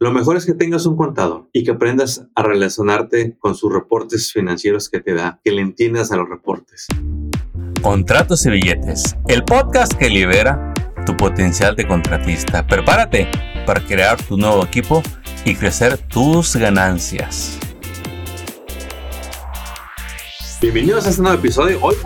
Lo mejor es que tengas un contador y que aprendas a relacionarte con sus reportes financieros que te da, que le entiendas a los reportes. Contratos y billetes, el podcast que libera tu potencial de contratista. Prepárate para crear tu nuevo equipo y crecer tus ganancias. Bienvenidos a este nuevo episodio. Hoy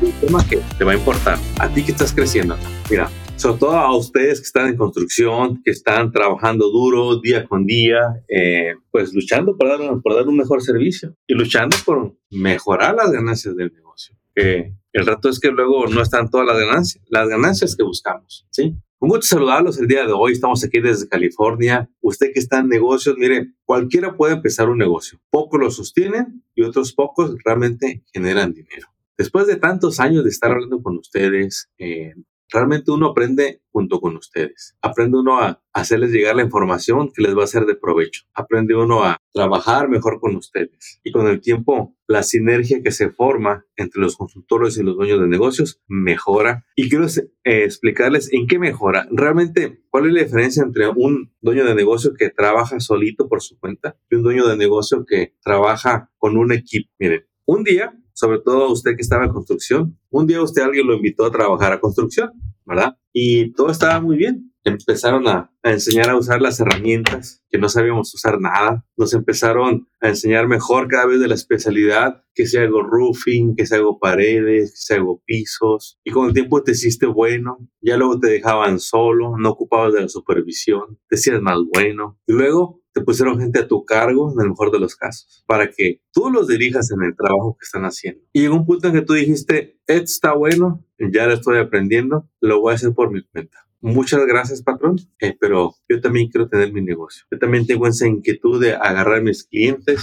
un tema que te va a importar a ti que estás creciendo. Mira, sobre todo a ustedes que están en construcción, que están trabajando duro día con día, eh, pues luchando por dar, por dar un mejor servicio y luchando por mejorar las ganancias del negocio. Que el rato es que luego no están todas las ganancias, las ganancias que buscamos, ¿sí? Un gusto saludarlos el día de hoy. Estamos aquí desde California. Usted que está en negocios, mire, cualquiera puede empezar un negocio. Pocos lo sostienen y otros pocos realmente generan dinero. Después de tantos años de estar hablando con ustedes, eh, realmente uno aprende junto con ustedes. Aprende uno a hacerles llegar la información que les va a ser de provecho. Aprende uno a trabajar mejor con ustedes. Y con el tiempo, la sinergia que se forma entre los consultores y los dueños de negocios mejora. Y quiero eh, explicarles en qué mejora. Realmente, ¿cuál es la diferencia entre un dueño de negocio que trabaja solito por su cuenta y un dueño de negocio que trabaja con un equipo? Miren, un día sobre todo usted que estaba en construcción, un día usted alguien lo invitó a trabajar a construcción, ¿verdad? Y todo estaba muy bien empezaron a, enseñar a usar las herramientas, que no sabíamos usar nada. Nos empezaron a enseñar mejor cada vez de la especialidad, que si hago roofing, que si hago paredes, que si hago pisos. Y con el tiempo te hiciste bueno, ya luego te dejaban solo, no ocupabas de la supervisión, te hacías más bueno. Y luego te pusieron gente a tu cargo, en el mejor de los casos, para que tú los dirijas en el trabajo que están haciendo. Y llegó un punto en que tú dijiste, está bueno, ya lo estoy aprendiendo, lo voy a hacer por mi cuenta muchas gracias, patrón, eh, pero yo también quiero tener mi negocio. Yo también tengo esa inquietud de agarrar mis clientes,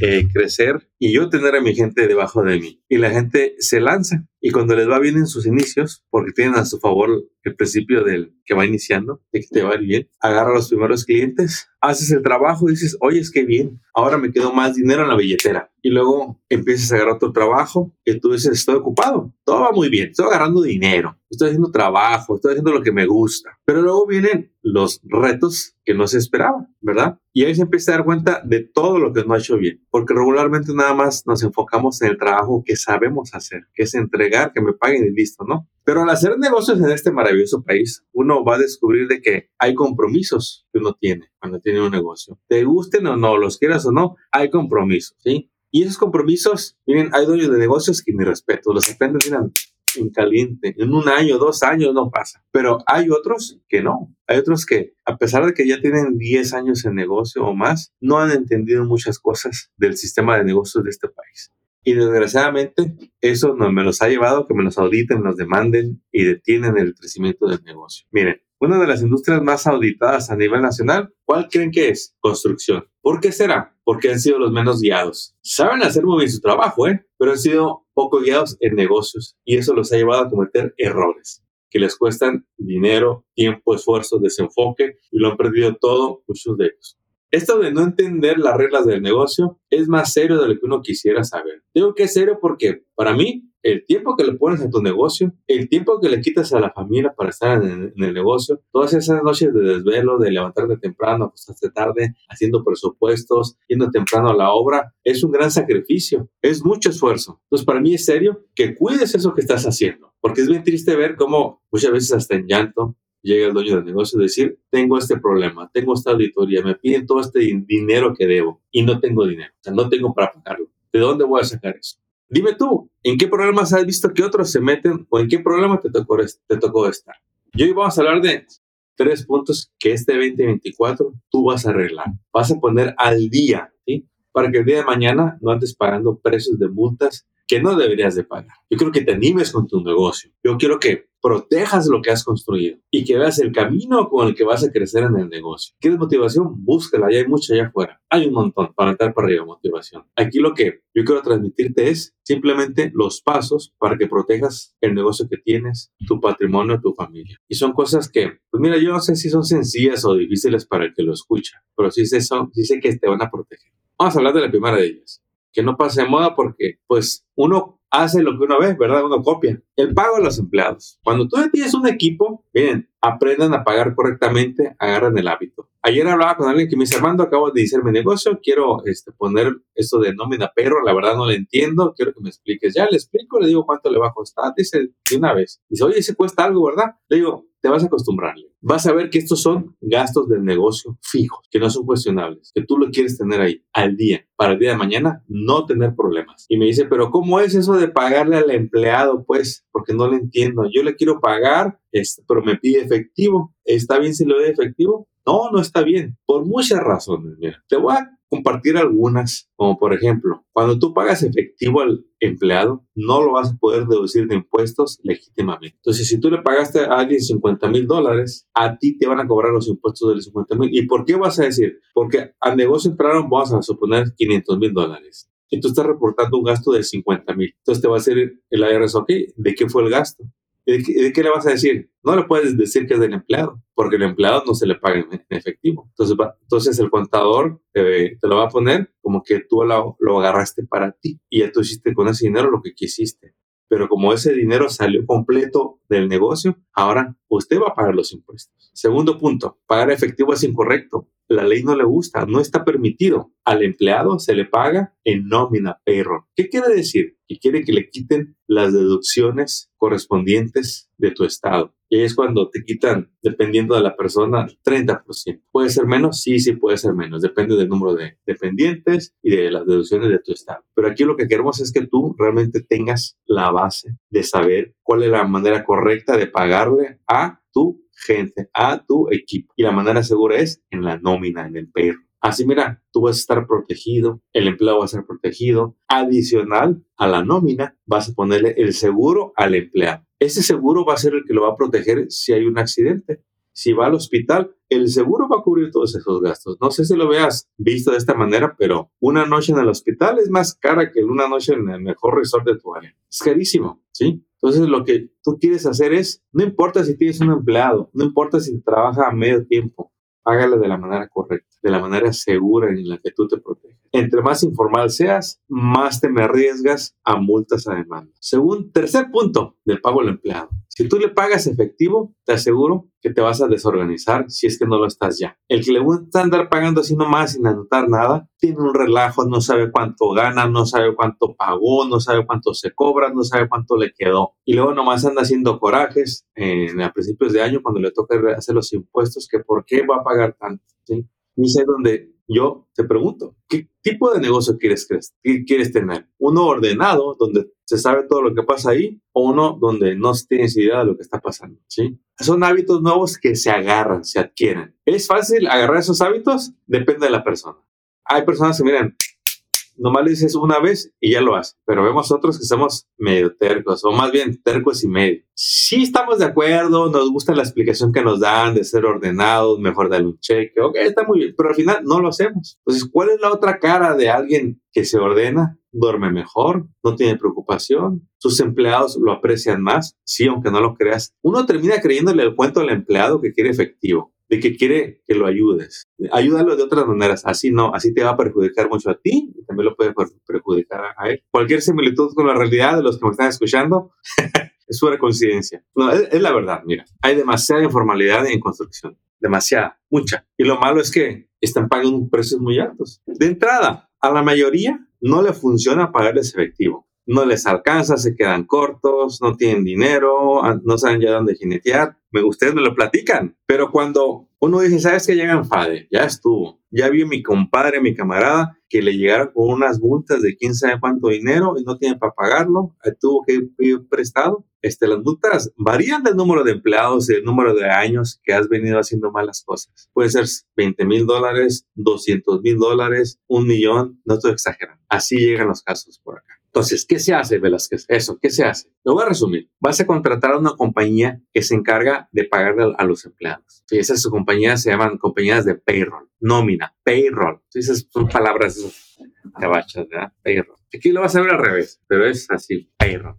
eh, crecer y yo tener a mi gente debajo de mí. Y la gente se lanza y cuando les va bien en sus inicios, porque tienen a su favor el principio del que va iniciando, de que te va bien, agarra a los primeros clientes, haces el trabajo y dices, oye, es que bien, ahora me quedo más dinero en la billetera. Y luego empiezas a agarrar otro trabajo y tú dices, estoy ocupado, todo va muy bien, estoy agarrando dinero, estoy haciendo trabajo, estoy haciendo lo que me gusta. Pero luego vienen los retos que no se esperaban, ¿verdad? Y ahí se empieza a dar cuenta de todo lo que no ha hecho bien, porque regularmente nada más nos enfocamos en el trabajo que sabemos hacer, que es entregar, que me paguen y listo, ¿no? Pero al hacer negocios en este maravilloso país, uno va a descubrir de que hay compromisos que uno tiene cuando tiene un negocio. Te gusten o no, los quieras o no, hay compromisos, ¿sí? Y esos compromisos, miren, hay dueños de negocios que mi respeto, los aprenden, miren, en caliente. En un año, dos años no pasa. Pero hay otros que no. Hay otros que, a pesar de que ya tienen 10 años en negocio o más, no han entendido muchas cosas del sistema de negocios de este país. Y desgraciadamente eso no me los ha llevado que me los auditen, los demanden y detienen el crecimiento del negocio. Miren, una de las industrias más auditadas a nivel nacional, ¿cuál creen que es? Construcción. ¿Por qué será? Porque han sido los menos guiados. Saben hacer muy bien su trabajo, ¿eh? Pero han sido poco guiados en negocios y eso los ha llevado a cometer errores que les cuestan dinero, tiempo, esfuerzo, desenfoque y lo han perdido todo, muchos de ellos. Esto de no entender las reglas del negocio es más serio de lo que uno quisiera saber. Digo que es serio porque para mí el tiempo que le pones a tu negocio, el tiempo que le quitas a la familia para estar en, el negocio, todas esas noches de desvelo, de levantarte temprano, acostarte tarde, haciendo presupuestos, yendo temprano a la obra, es un gran sacrificio, es mucho esfuerzo. Entonces, para mí es serio que cuides eso que estás haciendo, porque es bien triste ver cómo muchas veces hasta en llanto llega el dueño del negocio y decir, tengo este problema, tengo esta auditoría, me piden todo este dinero que debo y no tengo dinero, o sea, no tengo para pagarlo. ¿De dónde voy a sacar eso? Dime tú, ¿en qué problemas has visto que otros se meten o en qué problema te tocó, te tocó estar? Hoy vamos a hablar de tres puntos que este 2024 tú vas a arreglar. Vas a poner al día, ¿sí? Para que el día de mañana no andes pagando precios de multas que no deberías de pagar. Yo quiero que te animes con tu negocio. Yo quiero que protejas lo que has construido y que veas el camino con el que vas a crecer en el negocio. ¿Quieres motivación? Búscala, ya hay mucha allá afuera. Hay un montón para entrar para arriba, motivación. Aquí lo que yo quiero transmitirte es simplemente los pasos para que protejas el negocio que tienes, tu patrimonio, tu familia. Y son cosas que, pues mira, yo no sé si son sencillas o difíciles para el que lo escucha, pero sí sé, son, sí sé que te van a proteger. Vamos a hablar de la primera de ellas que no pase de moda porque pues uno hace lo que uno ve, ¿verdad? Uno copia. El pago a los empleados. Cuando tú tienes un equipo, miren, aprendan a pagar correctamente, agarran el hábito ayer hablaba con alguien que me dice, Armando, acabo de iniciar mi negocio, quiero este, poner esto de nómina perro, la verdad no lo entiendo, quiero que me expliques. Ya le explico, le digo cuánto le va a costar, dice de una vez. Dice, oye, se cuesta algo, ¿verdad? Le digo, te vas a acostumbrarle. Vas a ver que estos son gastos del negocio fijos, que no son cuestionables, que tú lo quieres tener ahí al día, para el día de mañana no tener problemas. Y me dice, pero ¿cómo es eso de pagarle al empleado? Pues, porque no lo entiendo. Yo le quiero pagar, este, pero me pide efectivo. ¿Está bien si lo doy efectivo? No, no está bien, por muchas razones. Mira, te voy a compartir algunas, como por ejemplo, cuando tú pagas efectivo al empleado, no lo vas a poder deducir de impuestos legítimamente. Entonces, si tú le pagaste a alguien 50 mil dólares, a ti te van a cobrar los impuestos de los 50 mil. ¿Y por qué vas a decir? Porque al negocio entraron, vamos a suponer 500 mil dólares. Y tú estás reportando un gasto de 50 mil. Entonces te va a decir el IRS, ok, ¿de qué fue el gasto? ¿De qué, le vas a decir? No le puedes decir que es del empleado, porque el empleado no se le paga en, efectivo. Entonces, el contador te, lo va a poner como que tú lo, lo agarraste para ti y ya tú hiciste con ese dinero lo que quisiste. Pero como ese dinero salió completo del negocio, ahora usted va a pagar los impuestos. Segundo punto, pagar efectivo es incorrecto la ley no le gusta, no está permitido. Al empleado se le paga en nómina payroll. ¿Qué quiere decir? Que quiere que le quiten las deducciones correspondientes de tu estado. Y es cuando te quitan, dependiendo de la persona, 30%. ¿Puede ser menos? Sí, sí puede ser menos. Depende del número de dependientes y de las deducciones de tu estado. Pero aquí lo que queremos es que tú realmente tengas la base de saber cuál es la manera correcta de pagarle a tu gente, a tu equipo. Y la manera segura es en la nómina, en el perro. Así, mira, tú vas a estar protegido, el empleado va a ser protegido. Adicional a la nómina, vas a ponerle el seguro al empleado. Ese seguro va a ser el que lo va a proteger si hay un accidente. Si va al hospital, el seguro va a cubrir todos esos gastos. No sé si lo veas visto de esta manera, pero una noche en el hospital es más cara que una noche en el mejor resort de tu área. Es carísimo, ¿sí? Entonces, lo que tú quieres hacer es, no importa si tienes un empleado, no importa si trabaja a medio tiempo, hágalo de la manera correcta, de la manera segura en la que tú te proteges. Entre más informal seas, más te me arriesgas a multas a demanda. Según tercer punto del pago al empleado. Si tú le pagas efectivo, te aseguro que te vas a desorganizar si es que no lo estás ya. El que le gusta andar pagando así nomás sin anotar nada, tiene un relajo, no sabe cuánto gana, no sabe cuánto pagó, no sabe cuánto se cobra, no sabe cuánto le quedó. Y luego nomás anda haciendo corajes en, a principios de año cuando le toca hacer los impuestos, que por qué va a pagar tanto. ¿sí? Y sé donde yo te pregunto, ¿qué tipo de negocio quieres, quieres tener? ¿Uno ordenado, donde se sabe todo lo que pasa ahí, o uno donde no tienes idea de lo que está pasando? ¿sí? Son hábitos nuevos que se agarran, se adquieren. ¿Es fácil agarrar esos hábitos? Depende de la persona. Hay personas que miran, nomás dices una vez y ya lo hace. Pero vemos otros que somos medio tercos, o más bien tercos y medio. Sí estamos de acuerdo, nos gusta la explicación que nos dan de ser ordenados, mejor darle un cheque, ok, está muy bien, pero al final no lo hacemos. Entonces, ¿cuál es la otra cara de alguien que se ordena? Duerme mejor, no tiene preocupación, sus empleados lo aprecian más, sí, aunque no lo creas. Uno termina creyéndole el cuento al empleado que quiere efectivo de que quiere que lo ayudes. Ayúdalo de otras maneras. Así no, así te va a perjudicar mucho a ti y también lo puede perjudicar a él. Cualquier similitud con la realidad de los que me están escuchando es una coincidencia. No, es, la verdad, mira. Hay demasiada informalidad en construcción. Demasiada, mucha. Y lo malo es que están pagando precios muy altos. De entrada, a la mayoría no le funciona pagarles efectivo no les alcanza, se quedan cortos, no tienen dinero, ah, no saben ya dónde jinetear. Me, ustedes me lo platican, pero cuando uno dice, ¿sabes que Llegan Fade, ya estuvo. Ya vio mi compadre, mi camarada, que le llegaron con unas multas de quién sabe cuánto dinero y no tiene para pagarlo, tuvo que ir prestado. Este, las multas varían del número de empleados y del número de años que has venido haciendo malas cosas. Puede ser 20 mil dólares, 200 mil dólares, un millón, no estoy exagerando. Así llegan los casos por acá. Entonces, ¿qué se hace, Velázquez? Eso, ¿qué se hace? Lo voy a resumir. Vas a contratar a una compañía que se encarga de pagarle a los empleados. Y esas compañías se llaman compañías de payroll, nómina, payroll. Esas son palabras cabachas, ¿verdad? Payroll. Aquí lo vas a ver al revés, pero es así, payroll.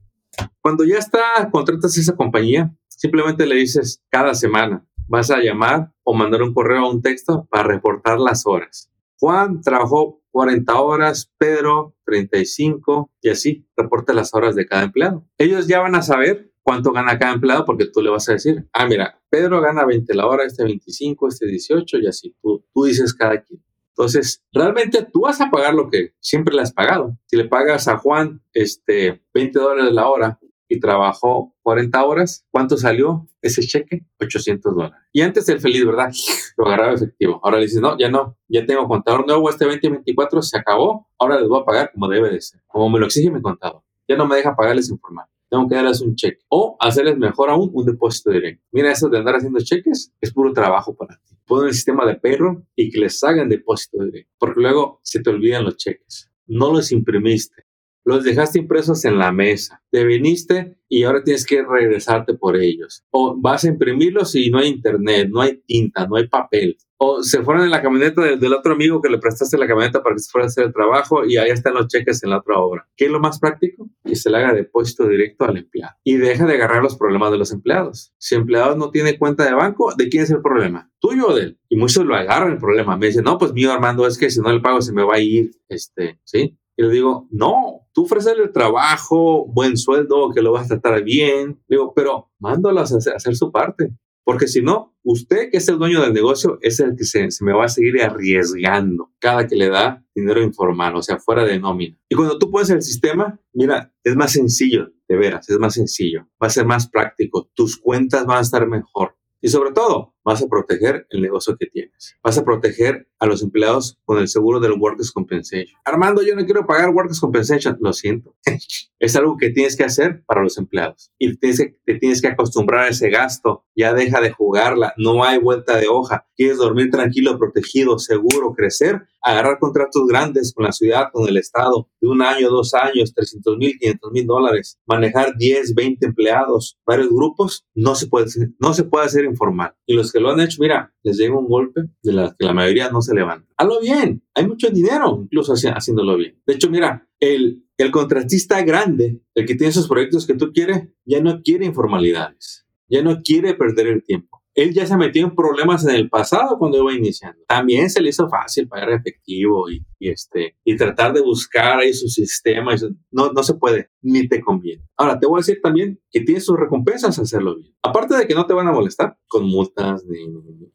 Cuando ya está, contratas esa compañía, simplemente le dices cada semana, vas a llamar o mandar un correo o un texto para reportar las horas. Juan trabajó 40 horas, Pedro 35 y así reporta las horas de cada empleado. Ellos ya van a saber cuánto gana cada empleado porque tú le vas a decir, ah, mira, Pedro gana 20 la hora, este 25, este 18 y así. Tú, tú dices cada quien. Entonces, realmente tú vas a pagar lo que siempre le has pagado. Si le pagas a Juan este, 20 dólares la hora y trabajó 40 horas, ¿cuánto salió ese cheque? 800 dólares. Y antes el feliz, ¿verdad? Lo agarraba efectivo. Ahora le dices, no, ya no, ya tengo contador nuevo, este 2024 se acabó, ahora les voy a pagar como debe de ser, como me lo exige mi contador. Ya no me deja pagarles informal. Tengo que darles un cheque. O hacerles mejor aún un depósito directo. Mira, eso de andar haciendo cheques es puro trabajo para ti. Pon el sistema de perro y que les hagan depósito directo. Porque luego se te olvidan los cheques. No los imprimiste los dejaste impresos en la mesa, te viniste y ahora tienes que regresarte por ellos. O vas a imprimirlos y no hay internet, no hay tinta, no hay papel. O se fueron en la camioneta del, otro amigo que le prestaste la camioneta para que se fuera a hacer el trabajo y ahí están los cheques en la otra obra. ¿Qué es lo más práctico? Que se le haga depósito directo al empleado. Y deja de agarrar los problemas de los empleados. Si el empleado no tiene cuenta de banco, ¿de quién es el problema? ¿Tuyo o de él? Y muchos lo agarran el problema. Me dicen, no, pues mío, Armando, es que si no le pago se me va a ir, este, ¿sí? Y le digo, no, tú ofrecerle el trabajo, buen sueldo, que lo vas a tratar bien. Digo, pero mándalas a hacer, su parte. Porque si no, usted que es el dueño del negocio es el que se, se, me va a seguir arriesgando cada que le da dinero informal, o sea, fuera de nómina. Y cuando tú pones el sistema, mira, es más sencillo, de veras, es más sencillo. Va a ser más práctico. Tus cuentas van a estar mejor. Y sobre todo, vas a proteger el negocio que tienes. Vas a proteger a los empleados con el seguro del Workers' Compensation. Armando, yo no quiero pagar Workers' Compensation. Lo siento. es algo que tienes que hacer para los empleados. Y tienes que, te tienes que acostumbrar a ese gasto. Ya deja de jugarla. No hay vuelta de hoja. Quieres dormir tranquilo, protegido, seguro, crecer, agarrar contratos grandes con la ciudad, con el Estado, de un año, dos años, 300 mil, 500 mil dólares, manejar 10, 20 empleados, varios grupos, no se puede, no se puede hacer informal. Y los que lo han hecho, mira, les llega un golpe de la que la mayoría no se levanta. Hazlo bien, hay mucho dinero incluso haciéndolo bien. De hecho, mira, el, el contratista grande, el que tiene esos proyectos que tú quieres, ya no quiere informalidades, ya no quiere perder el tiempo él ya se metió en problemas en el pasado cuando iba iniciando. También se le hizo fácil pagar efectivo y, este, y tratar de buscar ahí su sistema. no, no se puede, ni te conviene. Ahora, te voy a decir también que tienes sus recompensas hacerlo bien. Aparte de que no te van a molestar con multas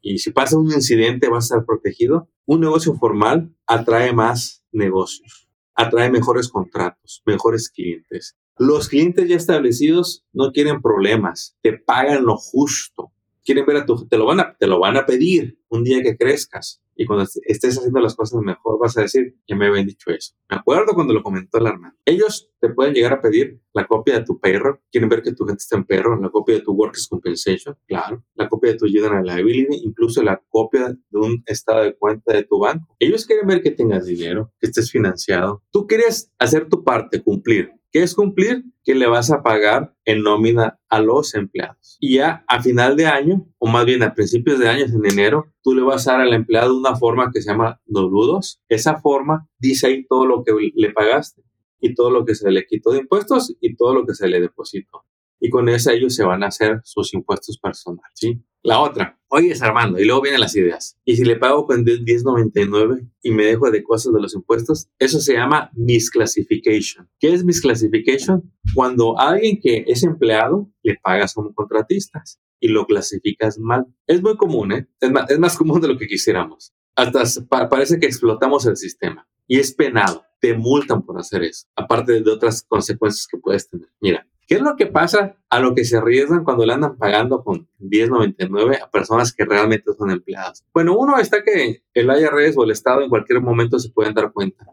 y si pasa un incidente vas a estar protegido, un negocio formal atrae más negocios, atrae mejores contratos, mejores clientes. Los clientes ya establecidos no quieren problemas, te pagan lo justo quieren ver a tu, te lo van a, te lo van a pedir un día que crezcas. Y cuando estés haciendo las cosas mejor, vas a decir, ya me habían dicho eso. Me acuerdo cuando lo comentó el hermano. Ellos te pueden llegar a pedir la copia de tu perro. Quieren ver que tu gente está en perro. La copia de tu Workers Compensation, claro. La copia de tu General Liability, incluso la copia de un estado de cuenta de tu banco. Ellos quieren ver que tengas dinero, que estés financiado. Tú quieres hacer tu parte, cumplir. ¿Qué es cumplir? Que le vas a pagar en nómina a los empleados. Y ya a final de año, o más bien a principios de año, en enero, tú le vas a dar al empleado una forma que se llama W2. Esa forma dice ahí todo lo que le pagaste y todo lo que se le quitó de impuestos y todo lo que se le depositó. Y con eso ellos se van a hacer sus impuestos personales, ¿sí? La otra, oye, Armando, y luego vienen las ideas. Y si le pago con 1099 y me dejo de cosas de los impuestos, eso se llama misclassification. ¿Qué es misclassification? Cuando alguien que es empleado le pagas como contratistas y lo clasificas mal. Es muy común, ¿eh? Es más, es más común de lo que quisiéramos. Hasta parece que explotamos el sistema y es penado. Te multan por hacer eso, aparte de otras consecuencias que puedes tener. Mira, ¿Qué es lo que pasa a lo que se arriesgan cuando le andan pagando con 10.99 a personas que realmente son empleadas? Bueno, uno está que el IRS o el Estado en cualquier momento se pueden dar cuenta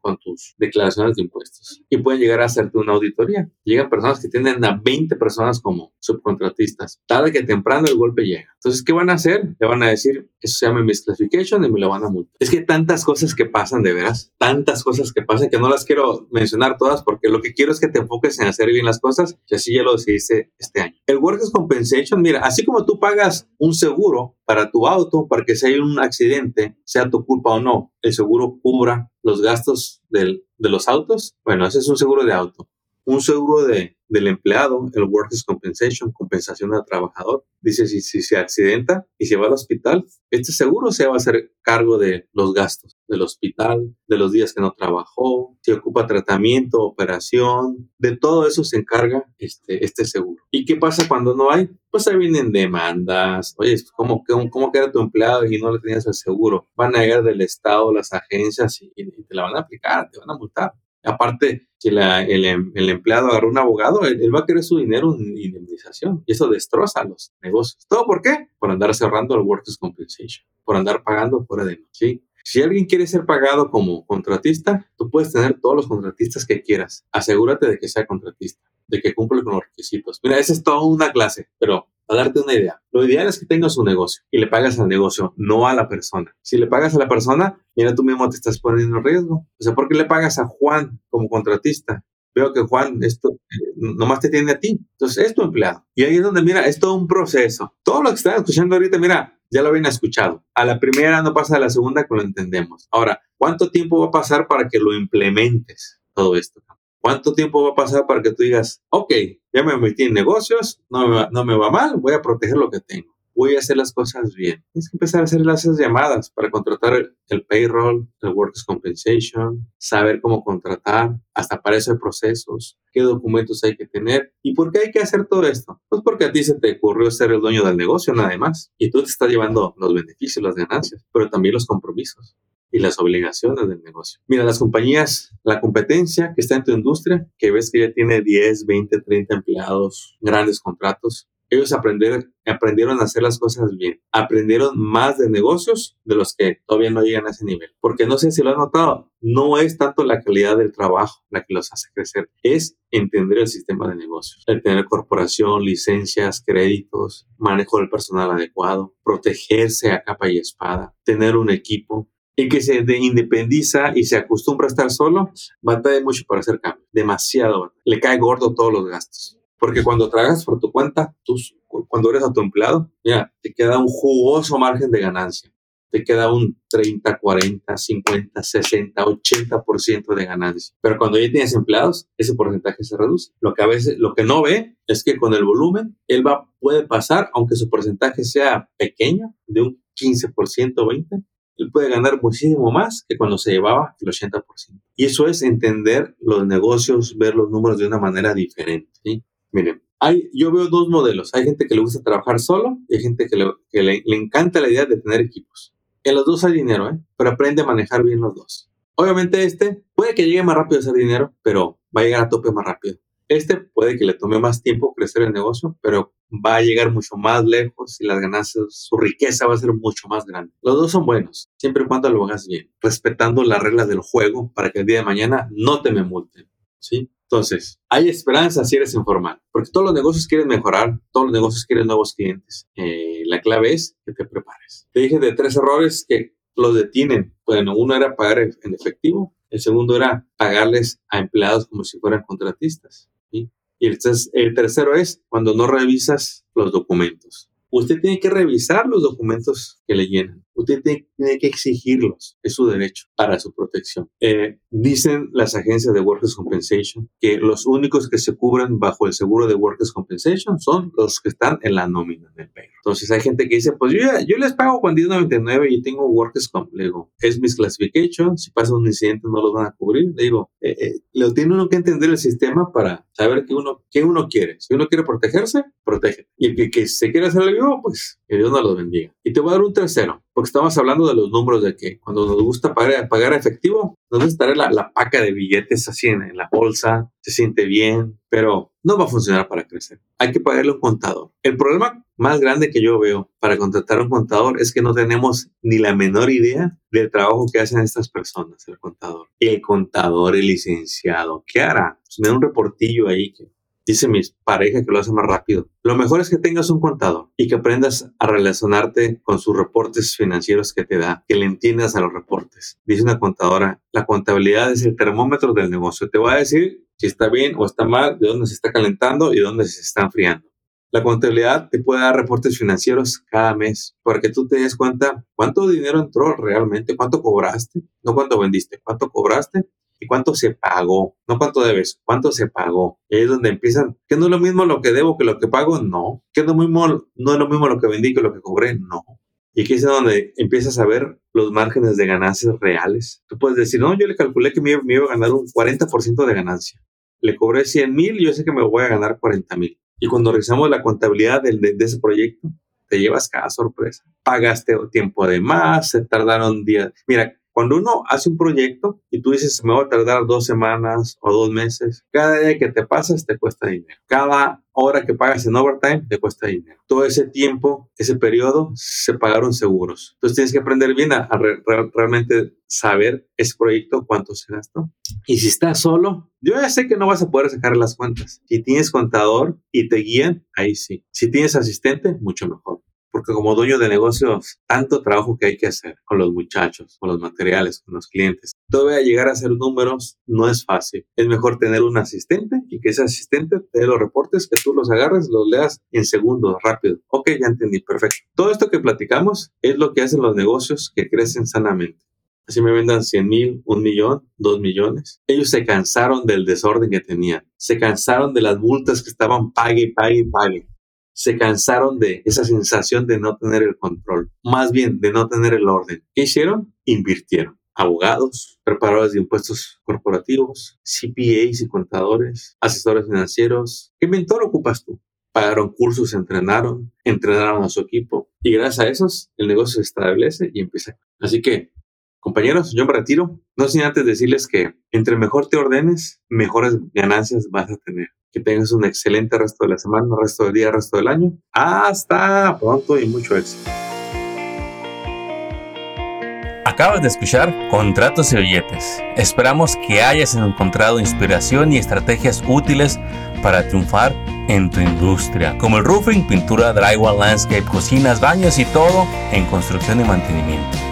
con, tus declaraciones de impuestos y pueden llegar a hacerte una auditoría. Llegan personas que tienen a 20 personas como subcontratistas. Tarde que temprano el golpe llega. Entonces, ¿qué van a hacer? Le van a decir, eso se llama misclassification y me lo van a multar. Es que tantas cosas que pasan de veras, tantas cosas que pasan que no las quiero mencionar todas porque lo que quiero es que te enfoques en hacer bien las cosas y así ya lo decidiste este año. El Workers Compensation, mira, así como tú pagas un seguro para tu auto, para que si hay un accidente, sea tu culpa o no, el seguro cubra los gastos del, de los autos. Bueno, ese es un seguro de auto. Un seguro de, del empleado, el Workers' Compensation, compensación al trabajador. Dice, si, si se accidenta y se va al hospital, este seguro se va a hacer cargo de los gastos del hospital, de los días que no trabajó, si ocupa tratamiento, operación, de todo eso se encarga este, este seguro. ¿Y qué pasa cuando no hay? Pues ahí vienen demandas. Oye, ¿cómo, cómo queda tu empleado y no le tenías el seguro? Van a llegar del Estado, las agencias y, y te la van a aplicar, te van a multar. Aparte, si el, empleado agarra un abogado, él, va a querer su dinero en indemnización. Y eso destroza los negocios. ¿Todo por qué? Por andar cerrando el Workers' Compensation, por andar pagando fuera de ¿sí? Si alguien quiere ser pagado como contratista, tú puedes tener todos los contratistas que quieras. Asegúrate de que sea contratista, de que cumple con los requisitos. Mira, esa es toda una clase, pero a darte una idea, lo ideal es que tengas un negocio y le pagas al negocio, no a la persona. Si le pagas a la persona, mira, tú mismo te estás poniendo en riesgo. O sea, ¿por qué le pagas a Juan como contratista? Veo que Juan, esto eh, nomás te tiene a ti. Entonces, es tu empleado. Y ahí es donde, mira, es todo un proceso. Todo lo que están escuchando ahorita, mira, ya lo habían escuchado. A la primera no pasa a la segunda que lo entendemos. Ahora, ¿cuánto tiempo va a pasar para que lo implementes todo esto? ¿Cuánto tiempo va a pasar para que tú digas, ok, ya me metí en negocios, no me va, no me va mal, voy a proteger lo que tengo, voy a hacer las cosas bien? Tienes que empezar a hacer las llamadas para contratar el, payroll, el workers compensation, saber cómo contratar, hasta para eso hay procesos, qué documentos hay que tener. ¿Y por qué hay que hacer todo esto? Pues porque a ti se te ocurrió ser el dueño del negocio, nada más. Y tú te estás llevando los beneficios, las ganancias, pero también los compromisos y las obligaciones del negocio. Mira, las compañías, la competencia que está en tu industria, que ves que ya tiene 10, 20, 30 empleados, grandes contratos, ellos aprendieron, aprendieron a hacer las cosas bien. Aprendieron más de negocios de los que todavía no llegan a ese nivel. Porque no sé si lo han notado, no es tanto la calidad del trabajo la que los hace crecer, es entender el sistema de negocios, el tener corporación, licencias, créditos, manejo del personal adecuado, protegerse a capa y espada, tener un equipo, y que se independiza y se acostumbra a estar solo, batalla mucho para hacer cambio, demasiado. Le cae gordo todos los gastos. Porque cuando trabajas por tu cuenta, tú, cuando eres a tu empleado, ya, te queda un jugoso margen de ganancia. Te queda un 30, 40, 50, 60, 80% de ganancia. Pero cuando ya tienes empleados, ese porcentaje se reduce. Lo que a veces, lo que no ve es que con el volumen, él va, puede pasar, aunque su porcentaje sea pequeño, de un 15%, 20%, él puede ganar muchísimo más que cuando se llevaba el 80%. Y eso es entender los negocios, ver los números de una manera diferente. ¿sí? Miren, hay, yo veo dos modelos. Hay gente que le gusta trabajar solo y hay gente que, le, que le, le, encanta la idea de tener equipos. En los dos hay dinero, ¿eh? pero aprende a manejar bien los dos. Obviamente este puede que llegue más rápido a hacer dinero, pero va a llegar a tope más rápido. Este puede que le tome más tiempo crecer el negocio, pero va a llegar mucho más lejos y las ganancias, su riqueza va a ser mucho más grande. Los dos son buenos, siempre y cuando lo hagas bien, respetando las reglas del juego para que el día de mañana no te me multen, ¿sí? Entonces, hay esperanza si eres informal, porque todos los negocios quieren mejorar, todos los negocios quieren nuevos clientes. Eh, la clave es que te prepares. Te dije de tres errores que los detienen. Bueno, uno era pagar en efectivo, el segundo era pagarles a empleados como si fueran contratistas. Y el, tercero es cuando no revisas los documentos. Usted tiene que revisar los documentos que le llenan. Usted tiene, que exigirlos. Es su derecho para su protección. Eh, dicen las agencias de Workers' Compensation que los únicos que se cubren bajo el seguro de Workers' Compensation son los que están en la nómina del perro. Entonces hay gente que dice, pues yo, yo les pago cuando es 99 y tengo Workers' Comp. Le digo, es mis classification. Si pasa un incidente no los van a cubrir. Le digo, eh, eh, lo tiene uno que entender el sistema para saber qué uno, qué uno quiere. Si uno quiere protegerse, protege. Y el que, que se quiere hacer el vivo, pues que Dios nos los bendiga. Y te voy a dar un tercero porque estamos hablando de los números de que cuando nos gusta pagar, pagar efectivo, nos gusta la, la, paca de billetes así en, la bolsa, se siente bien, pero no va a funcionar para crecer. Hay que pagarle un contador. El problema más grande que yo veo para contratar a un contador es que no tenemos ni la menor idea del trabajo que hacen estas personas, el contador. El contador, el licenciado, ¿qué hará? Pues me da un reportillo ahí que Dice mi pareja que lo hace más rápido. Lo mejor es que tengas un contador y que aprendas a relacionarte con sus reportes financieros que te da, que le entiendas a los reportes. Dice una contadora, la contabilidad es el termómetro del negocio. Te va a decir si está bien o está mal, de dónde se está calentando y dónde se está enfriando. La contabilidad te puede dar reportes financieros cada mes para que tú te des cuenta cuánto dinero entró realmente, cuánto cobraste, no cuánto vendiste, cuánto cobraste ¿y cuánto se pagó? No cuánto debes, cuánto se pagó. Y ahí es donde empiezan, que no es lo mismo lo que debo que lo que pago, no. Que no no es lo mismo lo que vendí que lo que cobré, no. Y aquí es donde empiezas a ver los márgenes de ganancias reales. Tú puedes decir, no, yo le calculé que me, iba a ganar un 40% de ganancia. Le cobré 100 mil y yo sé que me voy a ganar 40 mil. Y cuando revisamos la contabilidad de, de, ese proyecto, te llevas cada sorpresa. Pagaste tiempo de más, se tardaron días. Mira, cuando uno hace un proyecto y tú dices, me va a tardar dos semanas o dos meses, cada día que te pasas te cuesta dinero. Cada hora que pagas en overtime te cuesta dinero. Todo ese tiempo, ese periodo, se pagaron seguros. Entonces tienes que aprender bien a, realmente saber ese proyecto, cuánto se gastó. Y si estás solo, yo ya sé que no vas a poder sacar las cuentas. Si tienes contador y te guían, ahí sí. Si tienes asistente, mucho mejor porque como dueño de negocios, tanto trabajo que hay que hacer con los muchachos, con los materiales, con los clientes. Todavía llegar a hacer números no es fácil. Es mejor tener un asistente y que ese asistente te dé los reportes, que tú los agarres, los leas en segundos, rápido. Ok, ya entendí, perfecto. Todo esto que platicamos es lo que hacen los negocios que crecen sanamente. Así me vendan 100 mil, un millón, dos millones. Ellos se cansaron del desorden que tenían. Se cansaron de las multas que estaban pague, pague, pague se cansaron de esa sensación de no tener el control, más bien de no tener el orden. ¿Qué hicieron? Invirtieron. Abogados, preparadores de impuestos corporativos, CPAs y contadores, asesores financieros. ¿Qué mentor ocupas tú? Pagaron cursos, entrenaron, entrenaron a su equipo y gracias a esos el negocio se establece y empieza. Así que, compañeros, yo me retiro. No sin antes decirles que entre mejor te ordenes, mejores ganancias vas a tener. Que tengas un excelente resto de la semana, resto del día, resto del año. Hasta pronto y mucho éxito. Acabas de escuchar Contratos y Billetes. Esperamos que hayas encontrado inspiración y estrategias útiles para triunfar en tu industria, como el roofing, pintura, drywall, landscape, cocinas, baños y todo en construcción y mantenimiento.